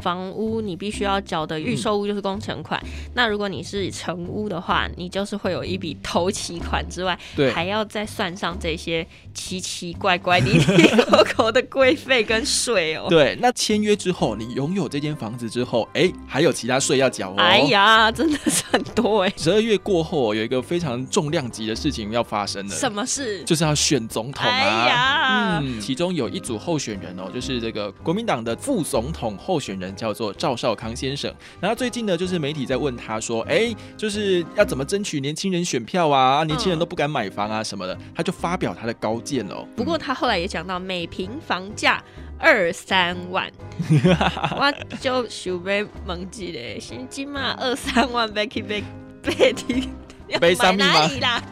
房屋你必须要缴的预售屋就是工程款，那如果你是成屋的话，你就是会有一笔头期款之外，对还要再算上这些奇奇怪怪、离离口口的规费跟税哦。对，那签约之后，你拥有这间房子之后，哎，还有其他税要缴哦。哎呀，真的是很多哎。十二月过后，有一个非常重量级的事情要发生了。什么事？就是要选总统啊！哎呀，嗯，其中有一组候选人哦，就是这个国民党的副总统候选人叫做赵少康先生。然后最近呢，就是媒体在问他说，哎，就是要怎么争取年轻人选票啊？年轻人都不敢买房啊什么的，他就发表他的高见哦。不过他后来也讲到，每平房价二三万，我就想要问一个，现今嘛二三万被去买买地，要买哪里啦？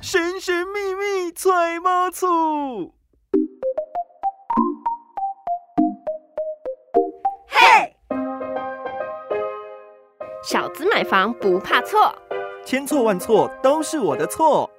神神秘秘揣猫醋。小资买房不怕错，千错万错都是我的错。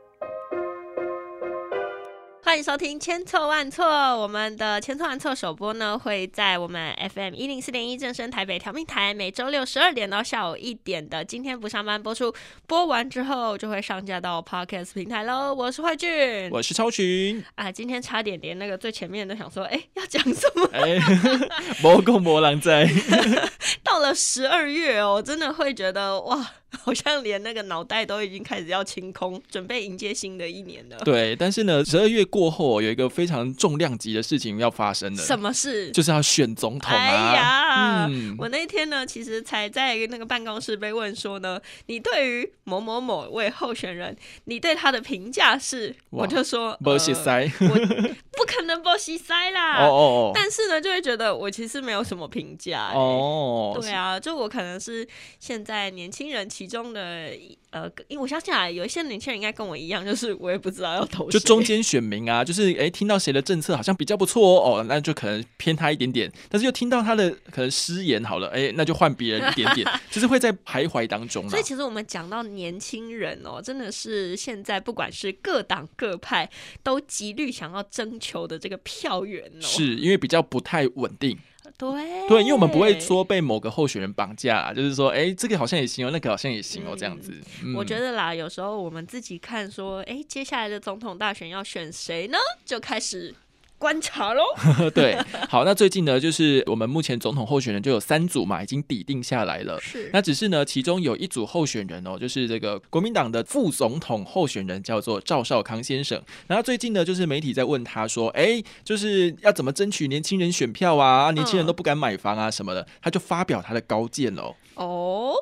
欢迎收听《千错万错》，我们的《千错万错》首播呢会在我们 FM 一零四点一正声台北调频台，每周六十二点到下午一点的今天不上班播出。播完之后就会上架到 Podcast 平台喽。我是慧俊，我是超群。啊，今天差点连那个最前面都想说，哎，要讲什么？哎，魔共魔狼在。到了十二月哦，真的会觉得哇。好像连那个脑袋都已经开始要清空，准备迎接新的一年了。对，但是呢，十二月过后有一个非常重量级的事情要发生了。什么事？就是要选总统啊！哎呀，嗯、我那天呢，其实才在那个办公室被问说呢，你对于某某某位候选人，你对他的评价是？我就说，波西塞，我不可能波西塞啦。哦哦哦！但是呢，就会觉得我其实没有什么评价。哦，对啊，就我可能是现在年轻人。其中的呃，因为我相信啊，有一些年轻人应该跟我一样，就是我也不知道要投，就中间选民啊，就是哎，听到谁的政策好像比较不错哦，那就可能偏他一点点，但是又听到他的可能失言好了，哎，那就换别人一点点，就是会在徘徊当中。所以其实我们讲到年轻人哦，真的是现在不管是各党各派都极力想要征求的这个票源哦，是因为比较不太稳定。对对，因为我们不会说被某个候选人绑架，就是说，哎，这个好像也行哦，那个好像也行哦，这样子。我觉得啦，有时候我们自己看说，哎，接下来的总统大选要选谁呢？就开始。观察喽，对，好，那最近呢，就是我们目前总统候选人就有三组嘛，已经抵定下来了。是，那只是呢，其中有一组候选人哦，就是这个国民党的副总统候选人叫做赵少康先生。然后最近呢，就是媒体在问他说，哎，就是要怎么争取年轻人选票啊？年轻人都不敢买房啊什么的，他就发表他的高见哦。哦。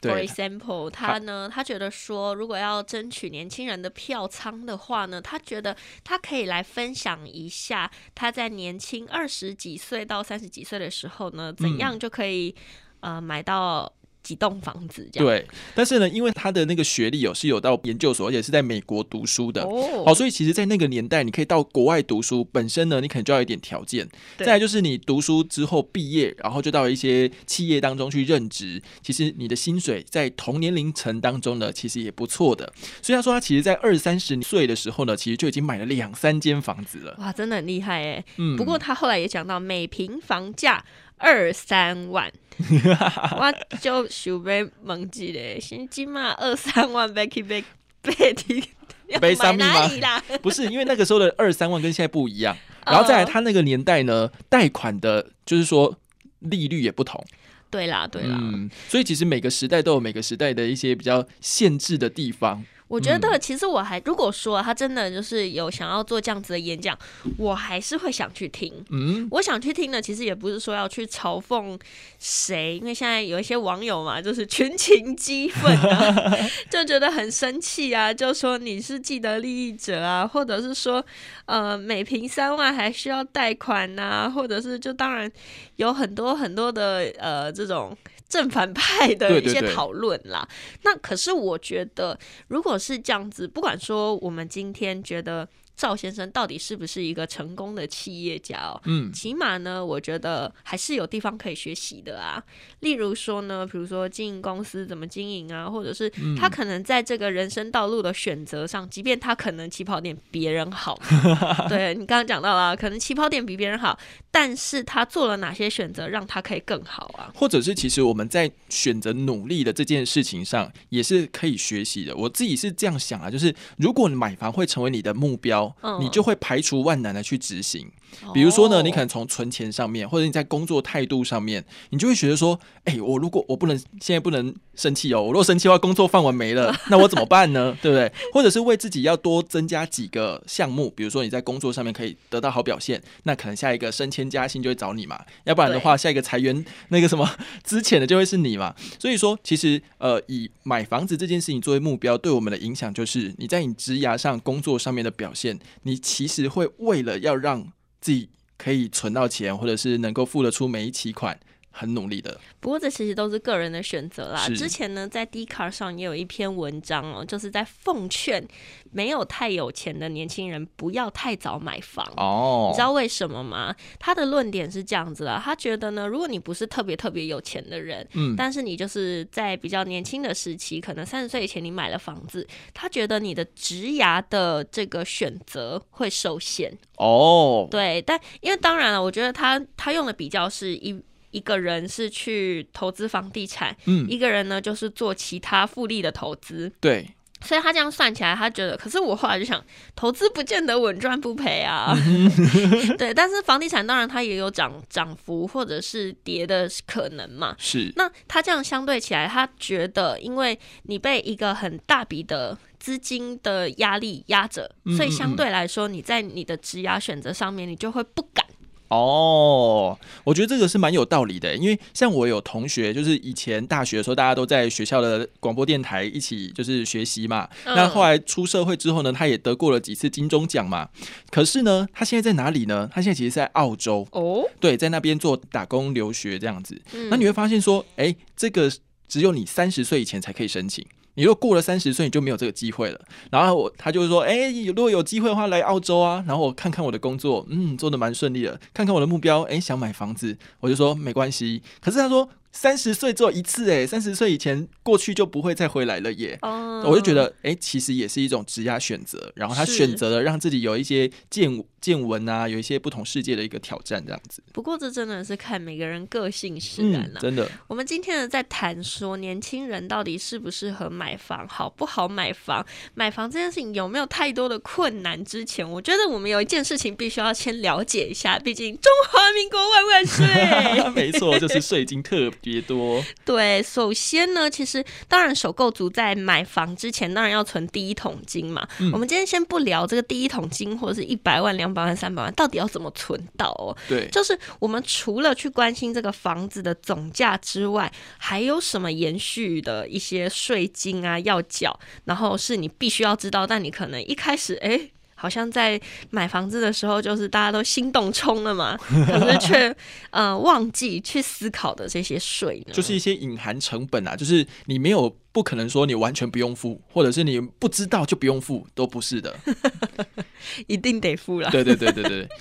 For example，他呢，他觉得说，如果要争取年轻人的票仓的话呢，他觉得他可以来分享一下他在年轻二十几岁到三十几岁的时候呢，怎样就可以呃买到。几栋房子这样对，但是呢，因为他的那个学历有是有到研究所，而且是在美国读书的哦，好，所以其实，在那个年代，你可以到国外读书，本身呢，你可能就要一点条件。再来就是你读书之后毕业，然后就到一些企业当中去任职，其实你的薪水在同年龄层当中呢，其实也不错的。所以他说，他其实，在二三十岁的时候呢，其实就已经买了两三间房子了。哇，真的很厉害哎。嗯，不过他后来也讲到，每平房价。二三万，我就想要问一个，现今嘛二三万要去 被被提，买哪里啦？不是，因为那个时候的二三万跟现在不一样，然后再来他那个年代呢，贷款的，就是说利率也不同。对啦，对啦，嗯，所以其实每个时代都有每个时代的一些比较限制的地方。我觉得其实我还如果说他真的就是有想要做这样子的演讲，我还是会想去听。嗯，我想去听的其实也不是说要去嘲讽谁，因为现在有一些网友嘛，就是群情激愤，就觉得很生气啊，就说你是既得利益者啊，或者是说呃每平三万还需要贷款呐，或者是就当然有很多很多的呃这种。正反派的一些讨论啦，那可是我觉得，如果是这样子，不管说我们今天觉得赵先生到底是不是一个成功的企业家哦？嗯，起码呢，我觉得还是有地方可以学习的啊。例如说呢，比如说经营公司怎么经营啊，或者是他可能在这个人生道路的选择上，即便他可能起跑点别人好，对你刚刚讲到了，可能起跑点比别人好，但是他做了哪些选择让他可以更好啊？或者是其实我们在选择努力的这件事情上也是可以学习的。我自己是这样想啊，就是如果你买房会成为你的目标。你就会排除万难的去执行。比如说呢，你可能从存钱上面，或者你在工作态度上面，你就会觉得说，哎，我如果我不能现在不能生气哦，我如果生气的话，工作饭碗没了，那我怎么办呢？对不对？或者是为自己要多增加几个项目，比如说你在工作上面可以得到好表现，那可能下一个升迁加薪就会找你嘛。要不然的话，下一个裁员那个什么之前的就会是你嘛。所以说，其实呃，以买房子这件事情作为目标，对我们的影响就是你在你职涯上、工作上面的表现，你其实会为了要让自己可以存到钱，或者是能够付得出每一期款。很努力的，不过这其实都是个人的选择啦。之前呢，在 d c a r 上也有一篇文章哦，就是在奉劝没有太有钱的年轻人不要太早买房哦。你知道为什么吗？他的论点是这样子的，他觉得呢，如果你不是特别特别有钱的人，嗯，但是你就是在比较年轻的时期，可能三十岁以前你买了房子，他觉得你的职涯的这个选择会受限哦。对，但因为当然了，我觉得他他用的比较是一。一个人是去投资房地产，嗯，一个人呢就是做其他复利的投资，对，所以他这样算起来，他觉得，可是我后来就想，投资不见得稳赚不赔啊，对，但是房地产当然它也有涨涨幅或者是跌的可能嘛，是，那他这样相对起来，他觉得，因为你被一个很大笔的资金的压力压着，所以相对来说，你在你的质押选择上面，你就会不敢。哦，我觉得这个是蛮有道理的，因为像我有同学，就是以前大学的时候，大家都在学校的广播电台一起就是学习嘛。那后来出社会之后呢，他也得过了几次金钟奖嘛。可是呢，他现在在哪里呢？他现在其实在澳洲哦，对，在那边做打工留学这样子。那你会发现说，哎，这个只有你三十岁以前才可以申请。你如果过了三十岁，你就没有这个机会了。然后我他就是说，哎，如果有机会的话，来澳洲啊。然后我看看我的工作，嗯，做的蛮顺利的。看看我的目标，哎，想买房子，我就说没关系。可是他说。三十岁做一次，哎，三十岁以前过去就不会再回来了耶。哦，我就觉得，哎，其实也是一种职业选择。然后他选择了让自己有一些见见闻啊，有一些不同世界的一个挑战，这样子。不过这真的是看每个人个性使然了。真的，我们今天呢在谈说年轻人到底适不适合买房，好不好买房？买房这件事情有没有太多的困难？之前我觉得我们有一件事情必须要先了解一下，毕竟中华民国万万岁。没错，就是税金特。别多对，首先呢，其实当然首购族在买房之前，当然要存第一桶金嘛。我们今天先不聊这个第一桶金，或者是一百万、两百万、三百万，到底要怎么存到哦？对，就是我们除了去关心这个房子的总价之外，还有什么延续的一些税金啊要缴，然后是你必须要知道，但你可能一开始哎。好像在买房子的时候，就是大家都心动冲了嘛，可是却呃忘记去思考的这些税呢，就是一些隐含成本啊，就是你没有不可能说你完全不用付，或者是你不知道就不用付，都不是的，一定得付了。对对对对对。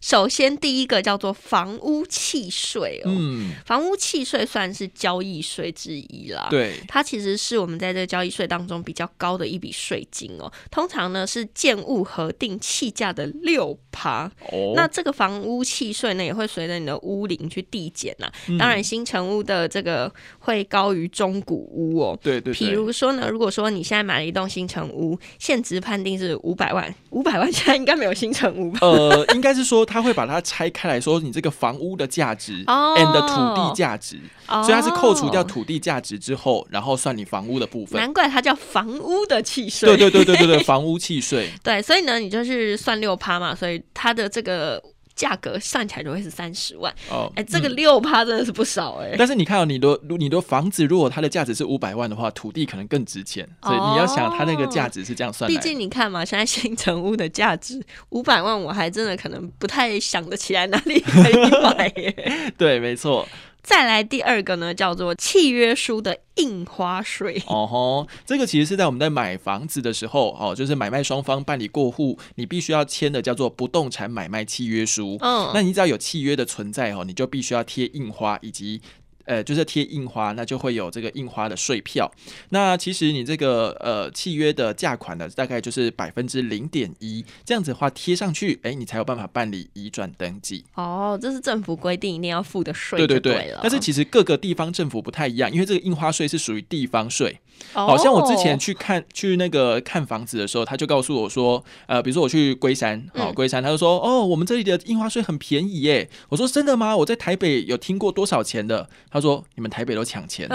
首先，第一个叫做房屋契税哦，嗯，房屋契税算是交易税之一啦。对，它其实是我们在这个交易税当中比较高的一笔税金哦。通常呢是建物核定契价的六趴。哦，那这个房屋契税呢也会随着你的屋龄去递减呐。当然，新城屋的这个会高于中古屋哦。对对。比如说呢，如果说你现在买了一栋新城屋，现值判定是五百万，五百万现在应该没有新城屋吧？呃，应该是说。说他会把它拆开来说，你这个房屋的价值，and 土地价值，所以它是扣除掉土地价值之后，然后算你房屋的部分。难怪它叫房屋的契税。对对对对对对，房屋契税。对，所以呢，你就是算六趴嘛，所以它的这个。价格算起来就会是三十万哦，哎，这个六趴真的是不少哎。但是你看到你的你的房子，如果它的价值是五百万的话，土地可能更值钱，所以你要想它那个价值是这样算的。毕竟你看嘛，现在新城屋的价值 五百万，我还真的可能不太想得起来哪里可以买。对，没错。再来第二个呢，叫做契约书的印花税。哦吼，这个其实是在我们在买房子的时候，哦，就是买卖双方办理过户，你必须要签的叫做不动产买卖契约书。嗯，那你只要有契约的存在哦，你就必须要贴印花以及。呃，就是贴印花，那就会有这个印花的税票。那其实你这个呃契约的价款呢，大概就是百分之零点一，这样子的话贴上去，哎，你才有办法办理移转登记。哦，这是政府规定一定要付的税。对对对。但是其实各个地方政府不太一样，因为这个印花税是属于地方税。好像我之前去看去那个看房子的时候，他就告诉我说，呃，比如说我去龟山，哦，龟山，他就说，哦，我们这里的印花税很便宜耶。我说真的吗？我在台北有听过多少钱的？他说你们台北都抢钱，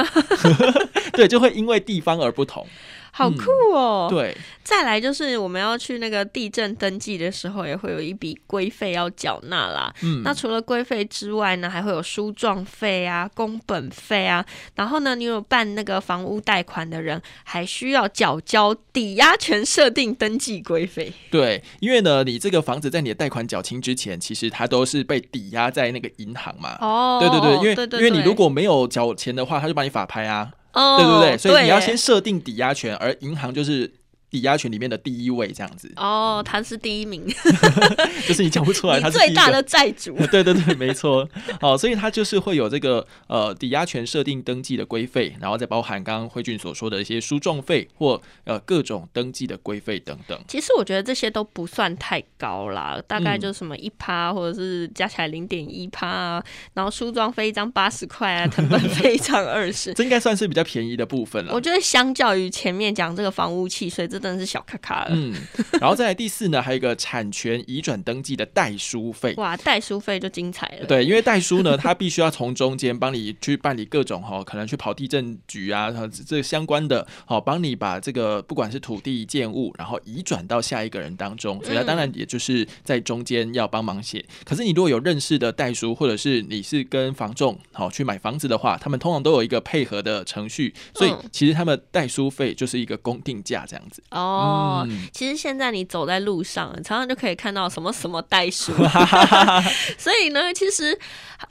对，就会因为地方而不同。好酷哦！对，再来就是我们要去那个地震登记的时候，也会有一笔规费要缴纳啦。嗯，那除了规费之外呢，还会有书状费啊、工本费啊。然后呢，你有办那个房屋贷款的人，还需要缴交抵押权设定登记规费。对，因为呢，你这个房子在你的贷款缴清之前，其实它都是被抵押在那个银行嘛。哦，对对对，因为因为你如果没有缴钱的话，他就把你法拍啊。对对对，所以你要先设定抵押权，而银行就是。抵押权里面的第一位这样子哦，他是第一名，就是你讲不出来，他是最大的债主。对对对，没错。好，所以他就是会有这个呃抵押权设定登记的规费，然后再包含刚刚辉俊所说的一些书状费或呃各种登记的规费等等。其实我觉得这些都不算太高啦，大概就什么一趴或者是加起来零点一趴啊，然后书状费一张八十块啊，成本费一张二十，这应该算是比较便宜的部分了。我觉得相较于前面讲这个房屋契税，这真的是小咔咔了。嗯，然后再来第四呢，还有一个产权移转登记的代书费。哇，代书费就精彩了。对，因为代书呢，他必须要从中间帮你去办理各种哈，可能去跑地震局啊，这相关的，好帮你把这个不管是土地建物，然后移转到下一个人当中。所以他当然也就是在中间要帮忙写。可是你如果有认识的代书，或者是你是跟房仲好去买房子的话，他们通常都有一个配合的程序，所以其实他们代书费就是一个公定价这样子。哦，其实现在你走在路上，常常就可以看到什么什么代书，所以呢，其实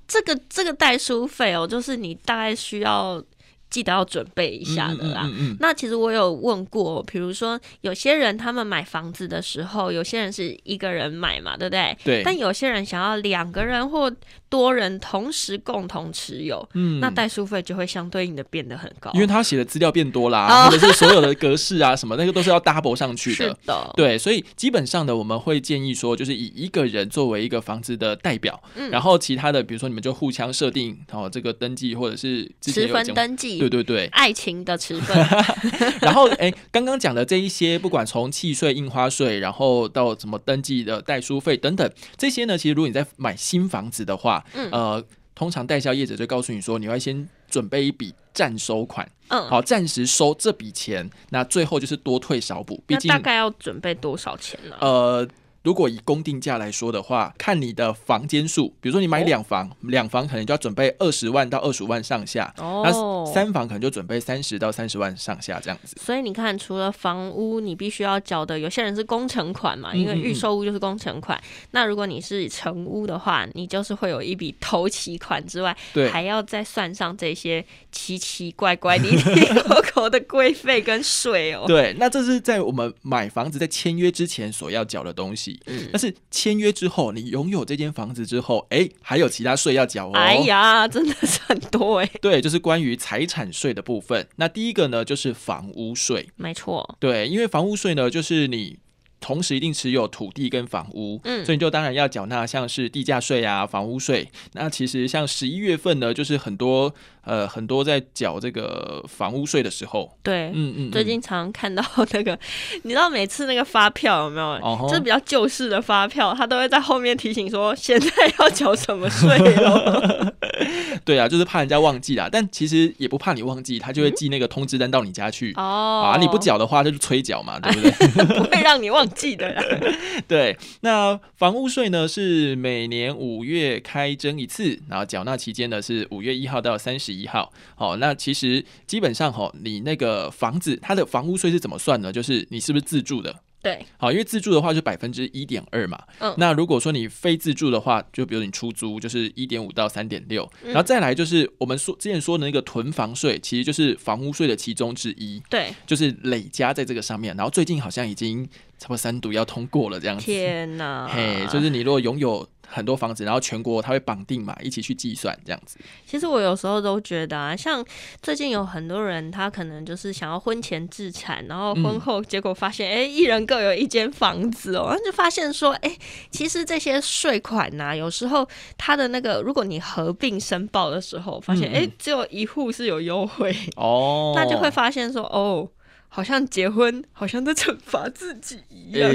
这个这个代书费哦，就是你大概需要。记得要准备一下的啦。嗯那其实我有问过，比如说有些人他们买房子的时候，有些人是一个人买嘛，对不对？对。但有些人想要两个人或多人同时共同持有，嗯，那代书费就会相对应的变得很高，因为他写的资料变多啦，或者是所有的格式啊什么那个都是要 double 上去的。是的。对，所以基本上的，我们会建议说，就是以一个人作为一个房子的代表，然后其他的，比如说你们就互相设定哦这个登记或者是持分登记。对对对，爱情的成分。然后，哎，刚刚讲的这一些，不管从契税、印花税，然后到什么登记的代书费等等，这些呢，其实如果你在买新房子的话，嗯，呃，通常代销业者就告诉你说，你要先准备一笔暂收款，嗯，好，暂时收这笔钱，那最后就是多退少补。毕竟大概要准备多少钱呢？呃。如果以公定价来说的话，看你的房间数，比如说你买两房，两房可能就要准备二十万到二十五万上下，那三房可能就准备三十到三十万上下这样子。所以你看，除了房屋你必须要缴的，有些人是工程款嘛，因为预售屋就是工程款。那如果你是成屋的话，你就是会有一笔头期款之外，还要再算上这些奇奇怪怪、离离口口的规费跟税哦。对，那这是在我们买房子在签约之前所要缴的东西。但是签约之后，你拥有这间房子之后，哎，还有其他税要缴哦。哎呀，真的是很多哎。对，就是关于财产税的部分。那第一个呢，就是房屋税。没错。对，因为房屋税呢，就是你。同时一定持有土地跟房屋，嗯，所以你就当然要缴纳像是地价税啊、房屋税。那其实像十一月份呢，就是很多呃很多在缴这个房屋税的时候，对，嗯嗯，最近常看到那个，你知道每次那个发票有没有？就是比较旧式的发票，他都会在后面提醒说现在要缴什么税哦。对啊，就是怕人家忘记啦。但其实也不怕你忘记，他就会寄那个通知单到你家去哦。啊，你不缴的话，他就催缴嘛，对不对？不会让你忘。记的啦，对，那房屋税呢是每年五月开征一次，然后缴纳期间呢是五月一号到三十一号。好，那其实基本上哈，你那个房子它的房屋税是怎么算呢？就是你是不是自住的？对，好，因为自住的话就百分之一点二嘛。嗯，那如果说你非自住的话，就比如你出租，就是一点五到三点六。然后再来就是我们说之前说的那个囤房税，其实就是房屋税的其中之一。对，就是累加在这个上面。然后最近好像已经差不多三读要通过了这样子。天哪！嘿，就是你如果拥有。很多房子，然后全国它会绑定嘛，一起去计算这样子。其实我有时候都觉得啊，像最近有很多人，他可能就是想要婚前置产，然后婚后结果发现，哎，一人各有一间房子哦，就发现说，哎，其实这些税款呐，有时候他的那个，如果你合并申报的时候，发现，哎，只有一户是有优惠哦，那就会发现说，哦。好像结婚，好像在惩罚自己一样。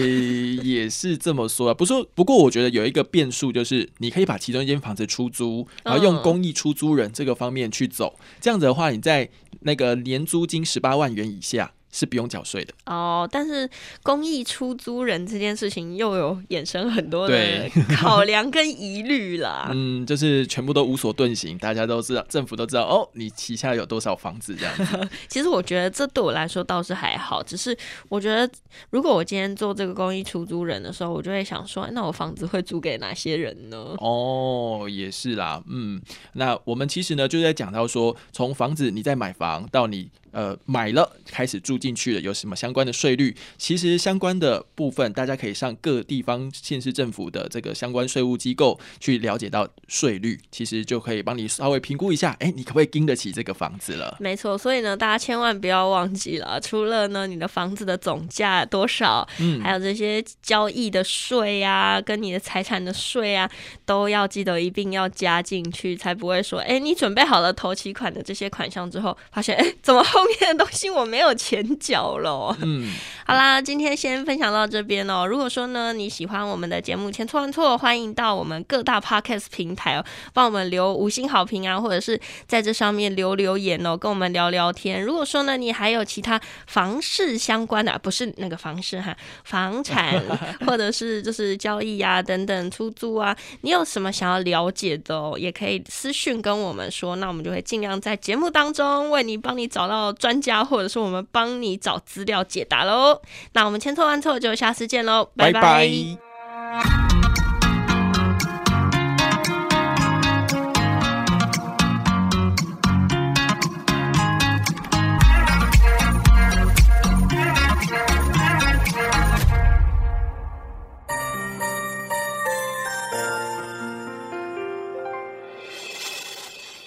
也是这么说啊，不说。不过我觉得有一个变数，就是你可以把其中一间房子出租，然后用公益出租人这个方面去走。这样子的话，你在那个年租金十八万元以下。是不用缴税的哦，但是公益出租人这件事情又有衍生很多的考量跟疑虑啦。嗯，就是全部都无所遁形，大家都知道，政府都知道哦，你旗下有多少房子这样子。其实我觉得这对我来说倒是还好，只是我觉得如果我今天做这个公益出租人的时候，我就会想说，那我房子会租给哪些人呢？哦，也是啦，嗯，那我们其实呢就在讲到说，从房子你在买房到你。呃，买了开始住进去了，有什么相关的税率？其实相关的部分，大家可以上各地方县市政府的这个相关税务机构去了解到税率，其实就可以帮你稍微评估一下，哎，你可不可以经得起这个房子了？没错，所以呢，大家千万不要忘记了，除了呢你的房子的总价多少，嗯，还有这些交易的税啊，跟你的财产的税啊，都要记得一并要加进去，才不会说，哎，你准备好了头期款的这些款项之后，发现，哎，怎么后面的东西我没有钱缴了。嗯，好啦，今天先分享到这边哦。如果说呢你喜欢我们的节目《千错万错》，欢迎到我们各大 podcast 平台哦，帮我们留五星好评啊，或者是在这上面留留言哦，跟我们聊聊天。如果说呢你还有其他房事相关的，不是那个房事哈，房产 或者是就是交易啊等等出租啊，你有什么想要了解的哦，也可以私讯跟我们说，那我们就会尽量在节目当中为你帮你找到。专家，或者是我们帮你找资料解答喽。那我们千错万错，就下次见喽，拜拜。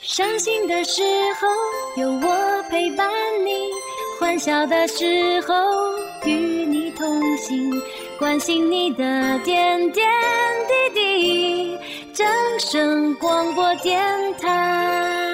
伤心的时候有我陪伴你，欢笑的时候与你同行，关心你的点点滴滴。掌声广播电台。